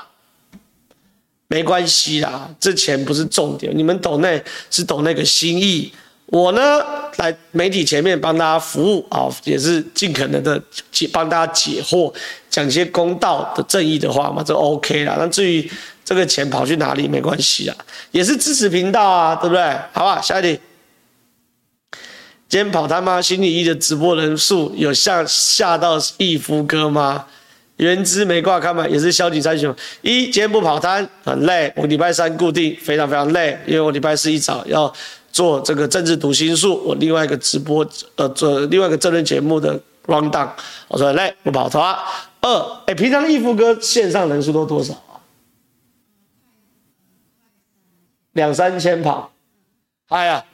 没关系啦，这钱不是重点，你们抖内是抖那个心意。我呢，来媒体前面帮大家服务啊，也是尽可能的解帮大家解惑，讲些公道的正义的话嘛，这 OK 啦。那至于这个钱跑去哪里，没关系啊，也是支持频道啊，对不对？好吧，下一题。今天跑摊吗？星期一的直播人数有吓吓到义夫哥吗？原汁没挂看板，也是消极参选。一，今天不跑摊，很累。我礼拜三固定，非常非常累，因为我礼拜四一早要。做这个政治读心术，我另外一个直播，呃，做另外一个政论节目的 rundown，我说来不跑，好啊。二，哎，平常义夫哥线上人数都多少啊？两三千跑。哎呀，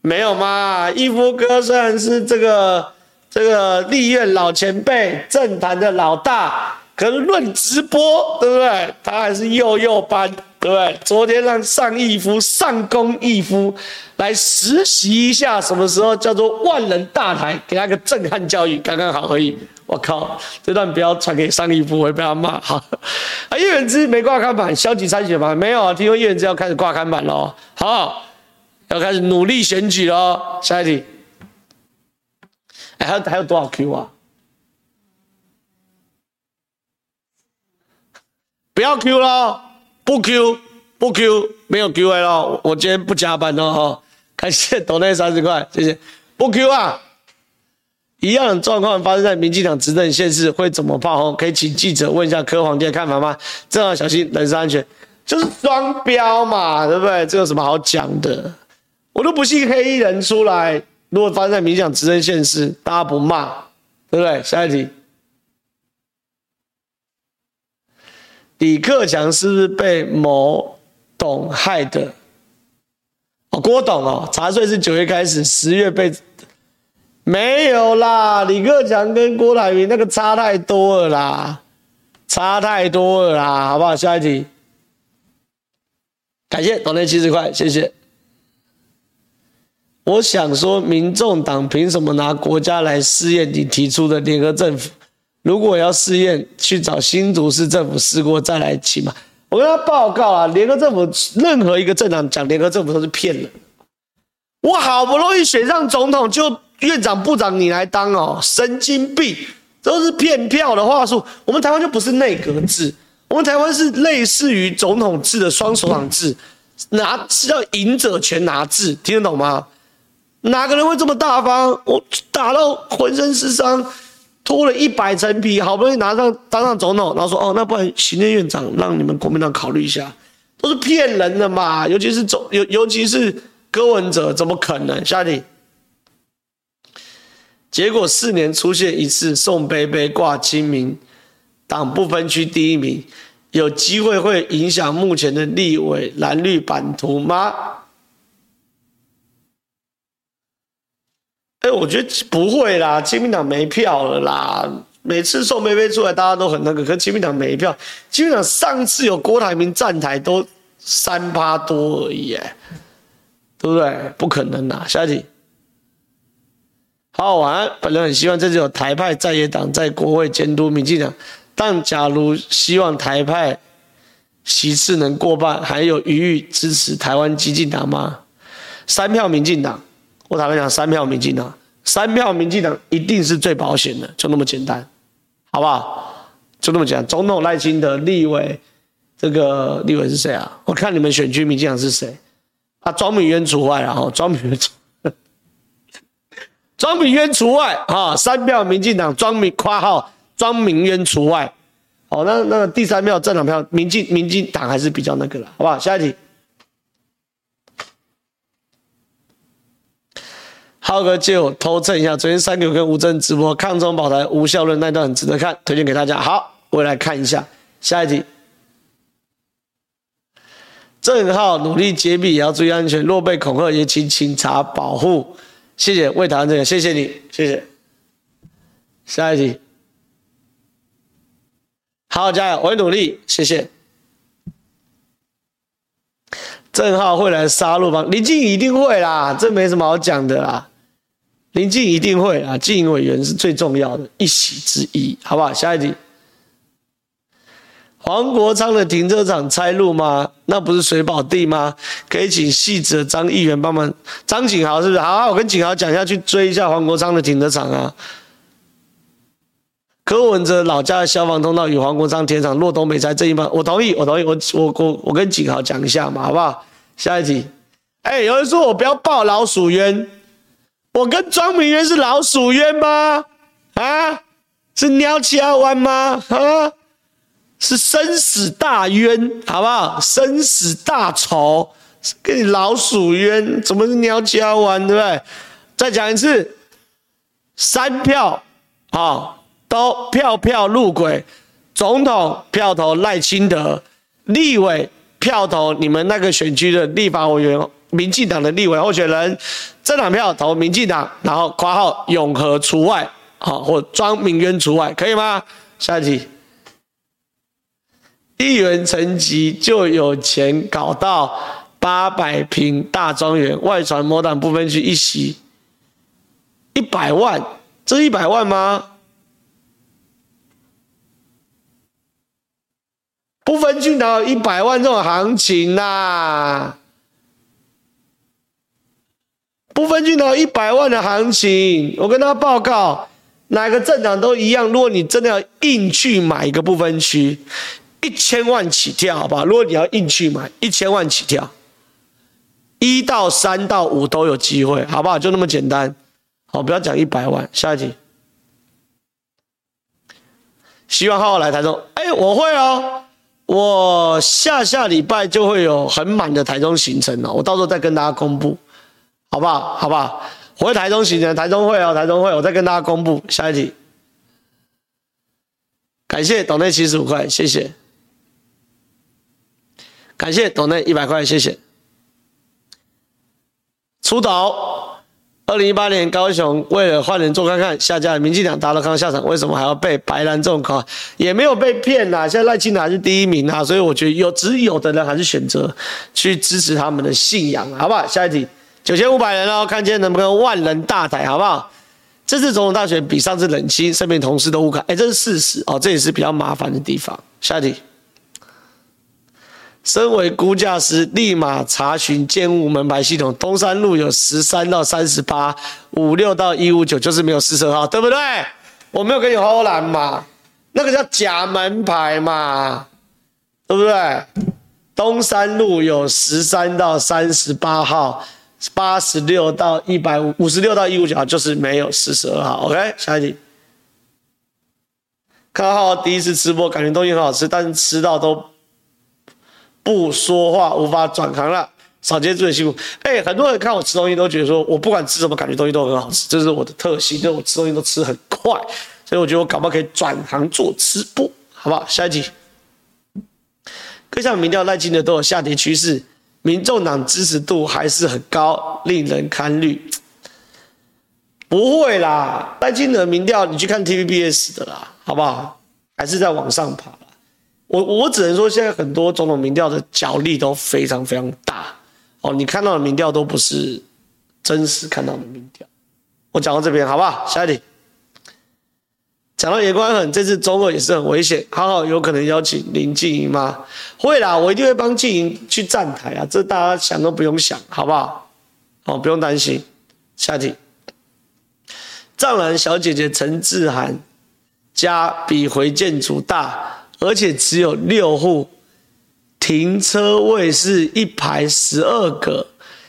没有嘛。义夫哥虽然是这个这个立院老前辈，政坛的老大，可是论直播，对不对？他还是幼幼班。对不对？昨天让上义夫、上公义夫来实习一下，什么时候叫做万人大台，给他个震撼教育，刚刚好而已。我靠，这段不要传给上义夫，我会被他骂。好，啊，叶元之没挂看板，消极参选吗？没有啊，听说叶元之要开始挂看板喽。好，要开始努力选举了。下一题，哎，还有还有多少 Q 啊？不要 Q 喽。不 Q 不 Q 没有 Q A 了，我今天不加班了哈，感谢董内三十块，谢谢。不 Q 啊，一样的状况发生在民进党执政县市会怎么炮轰？可以请记者问一下柯皇帝的看法吗？正好小心人身安全，就是双标嘛，对不对？这有什么好讲的？我都不信黑衣人出来，如果发生在民进党执政县市，大家不骂，对不对？下一题。李克强是不是被某董害的？哦，郭董哦，查税是九月开始，十月被没有啦。李克强跟郭台铭那个差太多了啦，差太多了啦，好不好？下一题，感谢董内七十块，谢谢。我想说，民众党凭什么拿国家来试验你提出的联合政府？如果要试验，去找新竹市政府试过再来骑嘛？我跟他报告啊，联合政府任何一个政党讲联合政府都是骗人。我好不容易选上总统，就院长部长你来当哦，神经病，都是骗票的话术。我们台湾就不是内阁制，我们台湾是类似于总统制的双首长制，拿是叫赢者全拿制，听得懂吗？哪个人会这么大方？我打到浑身是伤。脱了一百层皮，好不容易拿上当上总统，然后说：“哦，那不然行政院长让你们国民党考虑一下，都是骗人的嘛！尤其是总尤尤其是柯文哲，怎么可能？”下一题，结果四年出现一次宋杯杯挂清明党不分区第一名，有机会会影响目前的立委蓝绿版图吗？哎，我觉得不会啦，亲民党没票了啦。每次宋贝贝出来，大家都很那个，可是亲民党没票。亲民党上次有郭台铭站台都三趴多而已，哎，对不对？不可能啦。下一题，好，晚安。本人很希望这次有台派在野党在国会监督民进党，但假如希望台派席次能过半，还有余裕支持台湾激进党吗？三票民进党。我坦白讲，三票民进党，三票民进党一定是最保险的，就那么简单，好不好？就那么简单。总统赖清德、立委这个立委是谁啊？我看你们选区民进党是谁？啊，庄敏渊除外啊，哈，庄敏渊除，庄敏渊除外啊，三票民进党，庄敏括号庄敏渊除外。好，那那第三票政党票，民进民进党还是比较那个了，好不好？下一题。浩哥借我偷蹭一下，昨天三九跟吴峥直播抗中保台无效论那段很值得看，推荐给大家。好，我来看一下。下一题。郑浩努力揭弊，也要注意安全。若被恐吓，也请警察保护。谢谢魏台湾这个，谢谢你，谢谢。下一题。好，加油，我会努力，谢谢。郑浩会来杀戮吗？林静一定会啦，这没什么好讲的啦。林静一定会啊，经营委员是最重要的一席之一，好不好？下一题，黄国昌的停车场拆路吗？那不是水宝地吗？可以请细致的张议员帮忙。张景豪是不是？好，我跟景豪讲一下，去追一下黄国昌的停车场啊。柯文哲老家的消防通道与黄国昌停车场若都没拆，这一半我同意，我同意，我我我我跟景豪讲一下嘛，好不好？下一题，哎，有人说我不要报老鼠冤。我跟庄明渊是老鼠冤吗？啊，是鸟枪湾吗？啊，是生死大冤，好不好？生死大仇，跟你老鼠冤，怎么是鸟枪湾？对不对？再讲一次，三票啊、都票票入轨，总统票投赖清德，立委票投你们那个选区的立法委员。民进党的立委候选人，这两票投民进党，然后括号永和除外，好，或庄明渊除外，可以吗？下一题，议员层级就有钱搞到八百坪大庄园，外传某党不分区一席一百万，这一百万吗？不分区哪有一百万这种行情呐、啊？不分区哪有一百万的行情？我跟他报告，哪个政党都一样。如果你真的要硬去买一个不分区，一千万起跳，好不好？如果你要硬去买，一千万起跳，一到三到五都有机会，好不好？就那么简单。好，不要讲一百万。下一题，希望浩浩来台中。哎，我会哦，我下下礼拜就会有很满的台中行程了，我到时候再跟大家公布。好不好？好不好？回台中行程，台中会哦，台中会，我再跟大家公布。下一题，感谢斗内七十五块，谢谢。感谢斗内一百块，谢谢。出岛，二零一八年高雄为了换人做看看，下架民进党达乐康下场，为什么还要被白蓝这种口？也没有被骗呐，现在赖清德还是第一名啊，所以我觉得有只有的人还是选择去支持他们的信仰，好不好？下一题。九千五百人哦，看见能不能万人大台，好不好？这次总统大选比上次冷清，身边同事都误解，哎，这是事实哦，这也是比较麻烦的地方。下一题，身为估价师，立马查询建物门牌系统，东山路有十三到三十八，五六到一五九，就是没有四十二号，对不对？我没有跟你偷懒嘛，那个叫假门牌嘛，对不对？东山路有十三到三十八号。八十六到一百五，五十六到一五九就是没有四十二号。OK，下一题。看浩第一次吃播，感觉东西很好吃，但是吃到都不说话，无法转行了。少接助的辛苦。哎，很多人看我吃东西都觉得说，我不管吃什么，感觉东西都很好吃，这是我的特性，就是我吃东西都吃很快，所以我觉得我搞不可以转行做吃播，好不好？下一题。各项民调赖清德都有下跌趋势。民众党支持度还是很高，令人堪虑。不会啦，赖清德民调你去看 TVBS 的啦，好不好？还是在往上爬。我我只能说，现在很多总统民调的角力都非常非常大哦。你看到的民调都不是真实看到的民调。我讲到这边，好不好？下一题。讲到颜宽很，这次中二也是很危险。好好有可能邀请林静怡吗？会啦，我一定会帮静怡去站台啊，这大家想都不用想，好不好？哦，不用担心。下题，藏蓝小姐姐陈志涵家比回建筑大，而且只有六户，停车位是一排十二个，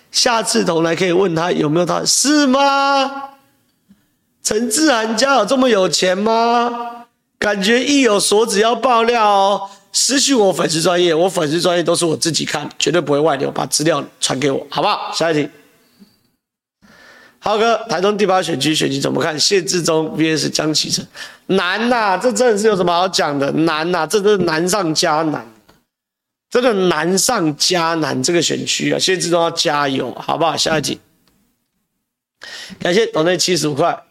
下次同来可以问他有没有他，是吗？陈志涵家有这么有钱吗？感觉意有所指要爆料哦，私讯我粉丝专业，我粉丝专业都是我自己看，绝对不会外流，把资料传给我，好不好？下一题。浩哥，台中第八选区选情怎么看？谢志忠 VS 江启臣，难呐、这真的是有什么好讲的？难呐、这真是难上加难，真的难上加难。这个选区啊，谢志忠要加油，好不好？下一题。感谢董内七十五块。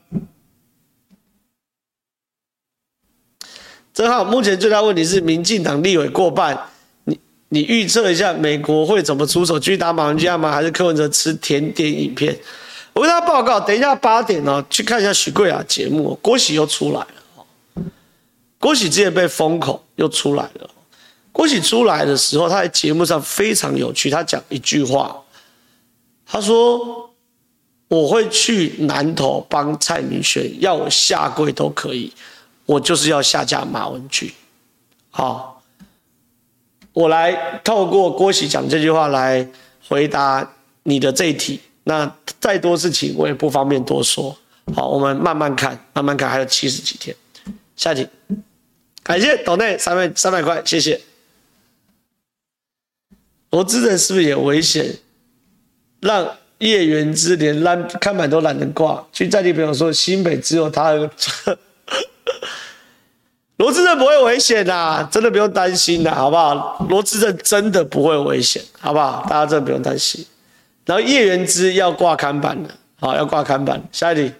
正好，目前最大问题是民进党立委过半，你你预测一下美国会怎么出手？继续打马文君吗？还是柯文哲吃甜点影片？我跟大家报告，等一下八点哦，去看一下许贵雅节目，郭喜又出来了。郭喜之前被封口又出来了。郭喜出来的时候，他在节目上非常有趣，他讲一句话，他说：“我会去南投帮蔡明轩，要我下跪都可以，我就是要下架马文君。”好，我来透过郭喜讲这句话来回答你的这一题。那再多事情我也不方便多说，好，我们慢慢看，慢慢看，还有七十几天。下一题，感谢岛内三百三百块，谢谢。罗智仁是不是也危险？让叶元之连拦看板都懒得挂，去在地朋友说新北只有他。罗志正不会危险的，真的不用担心的，好不好？罗志正真的不会危险，好不好？大家真的不用担心。然后叶元之要挂看板了，好，要挂看板。下一题，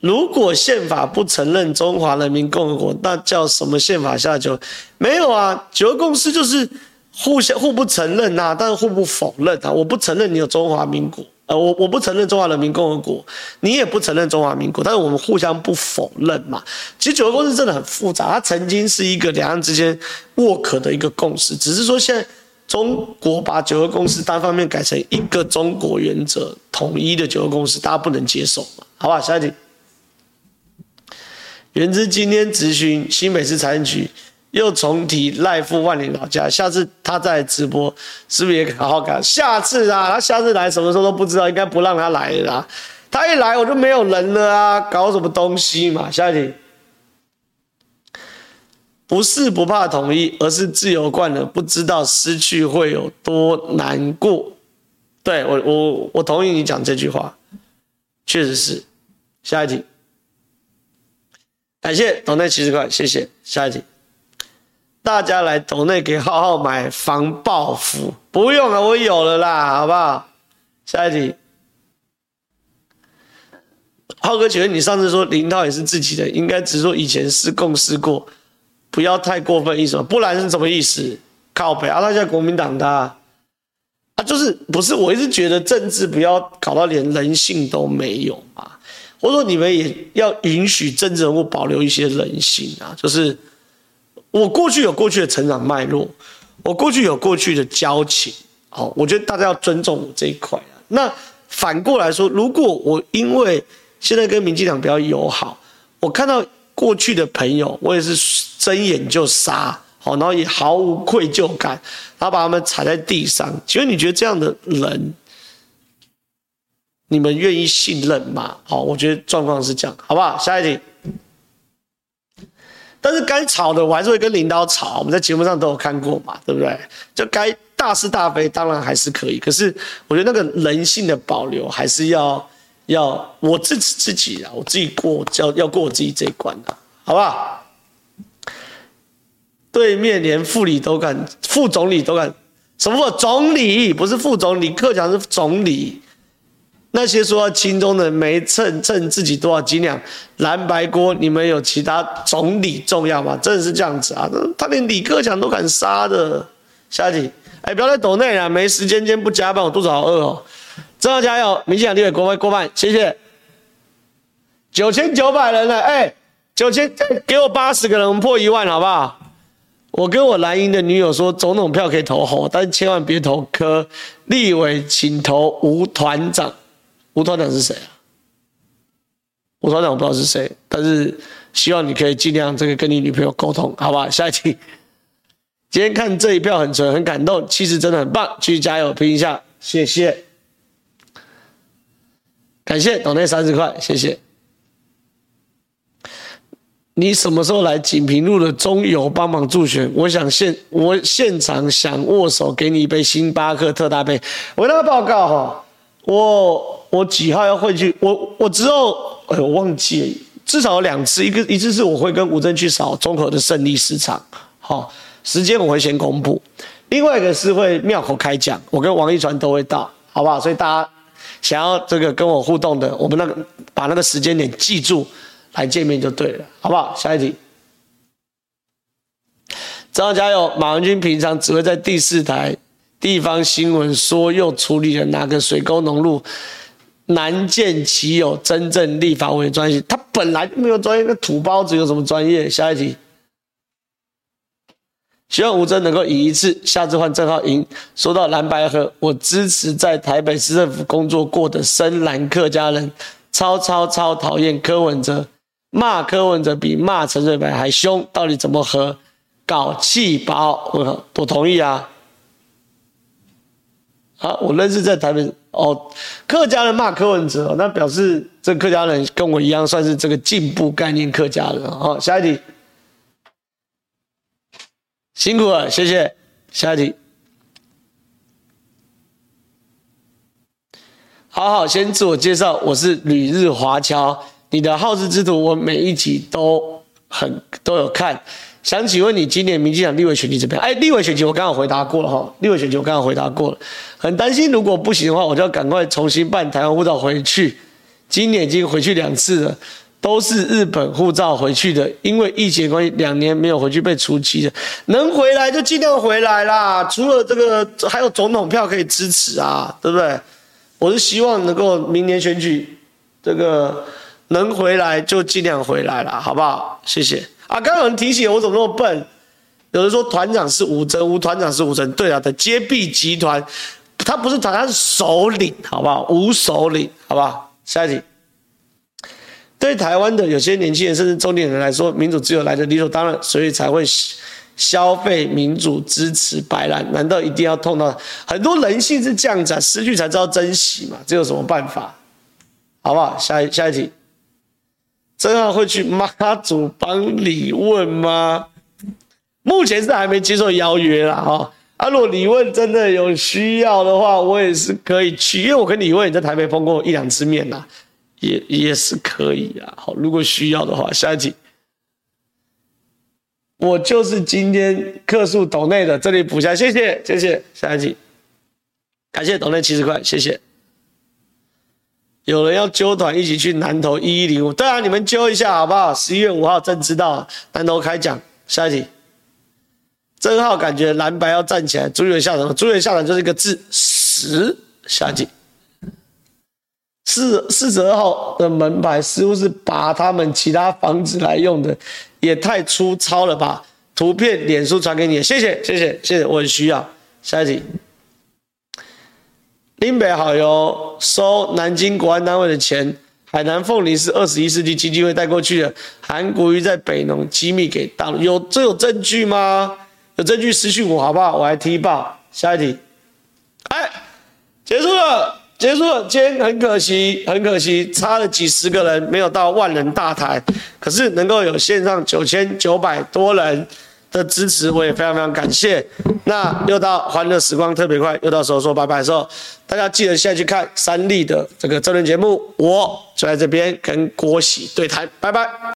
如果宪法不承认中华人民共和国，那叫什么宪法下九？没有啊，九二共识就是互相互不承认呐，但是互不否认啊。我不承认你有中华民国。呃，我我不承认中华人民共和国，你也不承认中华民国，但是我们互相不否认嘛。其实九二共识真的很复杂，它曾经是一个两岸之间 work 的一个共识，只是说现在中国把九二共识单方面改成一个中国原则统一的九二共识，大家不能接受嘛？好吧，下一题。元之今天咨询新北市财政局。又重提赖富万里老家，下次他再直播，是不是也好好改？下次啊，他下次来什么时候都不知道，应该不让他来了啦。他一来我就没有人了啊，搞什么东西嘛？下一题，不是不怕统一，而是自由惯了，不知道失去会有多难过。对，我我我同意你讲这句话，确实是。下一题，感谢董内七十块，谢谢。下一题。大家来斗内给浩浩买防爆服，不用了，我有了啦，好不好？下一题，浩哥，请问你上次说林涛也是自己的，应该只说以前是共事过，不要太过分意思，不然是什么意思？靠北啊，他现在国民党的啊，就是不是？我一直觉得政治不要搞到连人性都没有嘛，或者说你们也要允许政治人物保留一些人性啊，就是。我过去有过去的成长脉络，我过去有过去的交情，好，我觉得大家要尊重我这一块啊。那反过来说，如果我因为现在跟民进党比较友好，我看到过去的朋友，我也是睁眼就杀，好，然后也毫无愧疚感，然后把他们踩在地上。请问你觉得这样的人，你们愿意信任吗？好，我觉得状况是这样，好不好？下一题。但是该吵的我还是会跟领导吵，我们在节目上都有看过嘛，对不对？就该大是大非，当然还是可以。可是我觉得那个人性的保留还是要要我自己自己啊，我自己过要要过我自己这一关的，好不好？对面连副理都敢，副总理都敢，什么总理不是副总理，克强是总理。那些说要亲中的没称称自己多少斤两，蓝白锅，你们有其他总理重要吗？真的是这样子啊？他连李克强都敢杀的。下集，哎，不要再抖内了，没时间，今天不加班，我肚子好饿哦。真的加油，民进党立委国会过半，谢谢。九千九百人了，哎，九千，给我八十个人，我们破一万，好不好？我跟我蓝营的女友说，总统票可以投侯，但千万别投柯。立委请投吴团长。吴团长是谁啊？吴团长我不知道是谁，但是希望你可以尽量这个跟你女朋友沟通，好不好？下一题，今天看这一票很纯，很感动，气势真的很棒，继续加油，拼一下，谢谢，感谢抖内三十块，谢谢。你什么时候来锦屏路的中油帮忙助选？我想现我现场想握手，给你一杯星巴克特大杯。我那个报告哈，我我几号要回去？我我之后哎呦，我忘记了，至少有两次，一个一次是我会跟吴峥去扫中和的胜利市场，好，时间我会先公布。另外一个是会庙口开讲，我跟王一传都会到，好不好？所以大家想要这个跟我互动的，我们那个把那个时间点记住。来见面就对了，好不好？下一题，张加油！马文君平常只会在第四台地方新闻说又处理了哪个水沟农路，难见其有真正立法委员专业。他本来就没有专业，那土包子有什么专业？下一题，希望吴峥能够赢一次，下次换郑浩赢。说到蓝白合，我支持在台北市政府工作过的深蓝客家人，超超超讨厌柯文哲。骂柯文哲比骂陈水扁还凶，到底怎么和？搞气包？我同意啊。好，我认识在台北哦，客家人骂柯文哲，那表示这客家人跟我一样，算是这个进步概念客家人。好，下一题，辛苦了，谢谢。下一题，好好先自我介绍，我是旅日华侨。你的好事之徒，我每一集都很都有看。想请问你，今年民进党立委选举怎么样？哎，立委选举我刚好回答过了哈，立委选举我刚好回答过了。很担心，如果不行的话，我就要赶快重新办台湾护照回去。今年已经回去两次了，都是日本护照回去的，因为疫情关系，两年没有回去被除籍的。能回来就尽量回来啦。除了这个，还有总统票可以支持啊，对不对？我是希望能够明年选举这个。能回来就尽量回来了，好不好？谢谢啊！刚有人提醒我，怎么那么笨？有人说团长是吴峥，吴团长是吴峥。对啊，的接臂集团，他不是团，他是首领，好不好？吴首领，好不好？下一题。对台湾的有些年轻人甚至中年人来说，民主自由来的理所当然，所以才会消费民主，支持白烂。难道一定要痛到？很多人性是这样子啊，失去才知道珍惜嘛，这有什么办法？好不好？下一下一题。真的会去妈祖帮你问吗？目前是还没接受邀约啦哈。啊，如果李问真的有需要的话，我也是可以去，因为我跟李问也在台北碰过一两次面呐，也也是可以啊。好，如果需要的话，下一集，我就是今天客诉岛内的，这里补下，谢谢谢谢。下一集，感谢岛内七十块，谢谢。有人要揪团一起去南投一一零五，对啊，你们揪一下好不好？十一月五号正知道南投开讲。下一题，曾浩感觉蓝白要站起来，朱立伦下场，朱立伦下场就是一个字十。下一题，四四十二号的门牌似乎是把他们其他房子来用的，也太粗糙了吧？图片脸书传给你，谢谢谢谢谢谢，我很需要。下一题。林北好友收南京国安单位的钱，海南凤梨是二十一世纪基金会带过去的。韩国瑜在北农机密给大陆，有这有证据吗？有证据私讯我好不好？我来踢爆。下一题，哎，结束了，结束了。今天很可惜，很可惜，差了几十个人，没有到万人大台。可是能够有线上九千九百多人。的支持我也非常非常感谢。那又到欢乐时光特别快，又到时候说拜拜的时候，大家记得现在去看三立的这个真人节目，我就在这边跟郭喜对谈，拜拜。